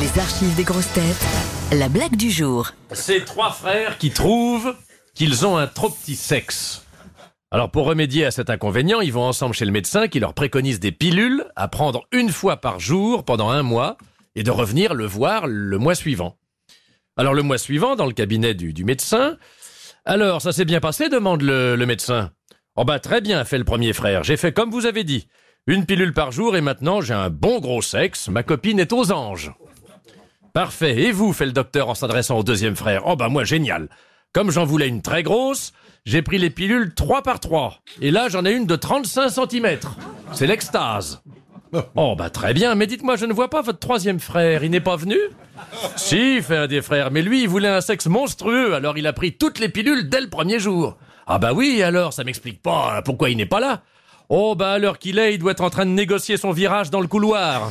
Les archives des grosses têtes. La blague du jour. C'est trois frères qui trouvent qu'ils ont un trop petit sexe. Alors pour remédier à cet inconvénient, ils vont ensemble chez le médecin qui leur préconise des pilules à prendre une fois par jour pendant un mois et de revenir le voir le mois suivant. Alors le mois suivant, dans le cabinet du, du médecin, alors ça s'est bien passé? demande le, le médecin. Oh bah très bien, fait le premier frère, j'ai fait comme vous avez dit. Une pilule par jour et maintenant j'ai un bon gros sexe, ma copine est aux anges. Parfait. Et vous, fait le docteur en s'adressant au deuxième frère. Oh bah moi, génial. Comme j'en voulais une très grosse, j'ai pris les pilules 3 par 3. Et là, j'en ai une de 35 cm. C'est l'extase. Oh bah très bien, mais dites-moi, je ne vois pas votre troisième frère. Il n'est pas venu? Si, fait un des frères, mais lui, il voulait un sexe monstrueux, alors il a pris toutes les pilules dès le premier jour. Ah bah oui, alors, ça m'explique pas euh, pourquoi il n'est pas là. Oh bah à l'heure qu'il est, il doit être en train de négocier son virage dans le couloir.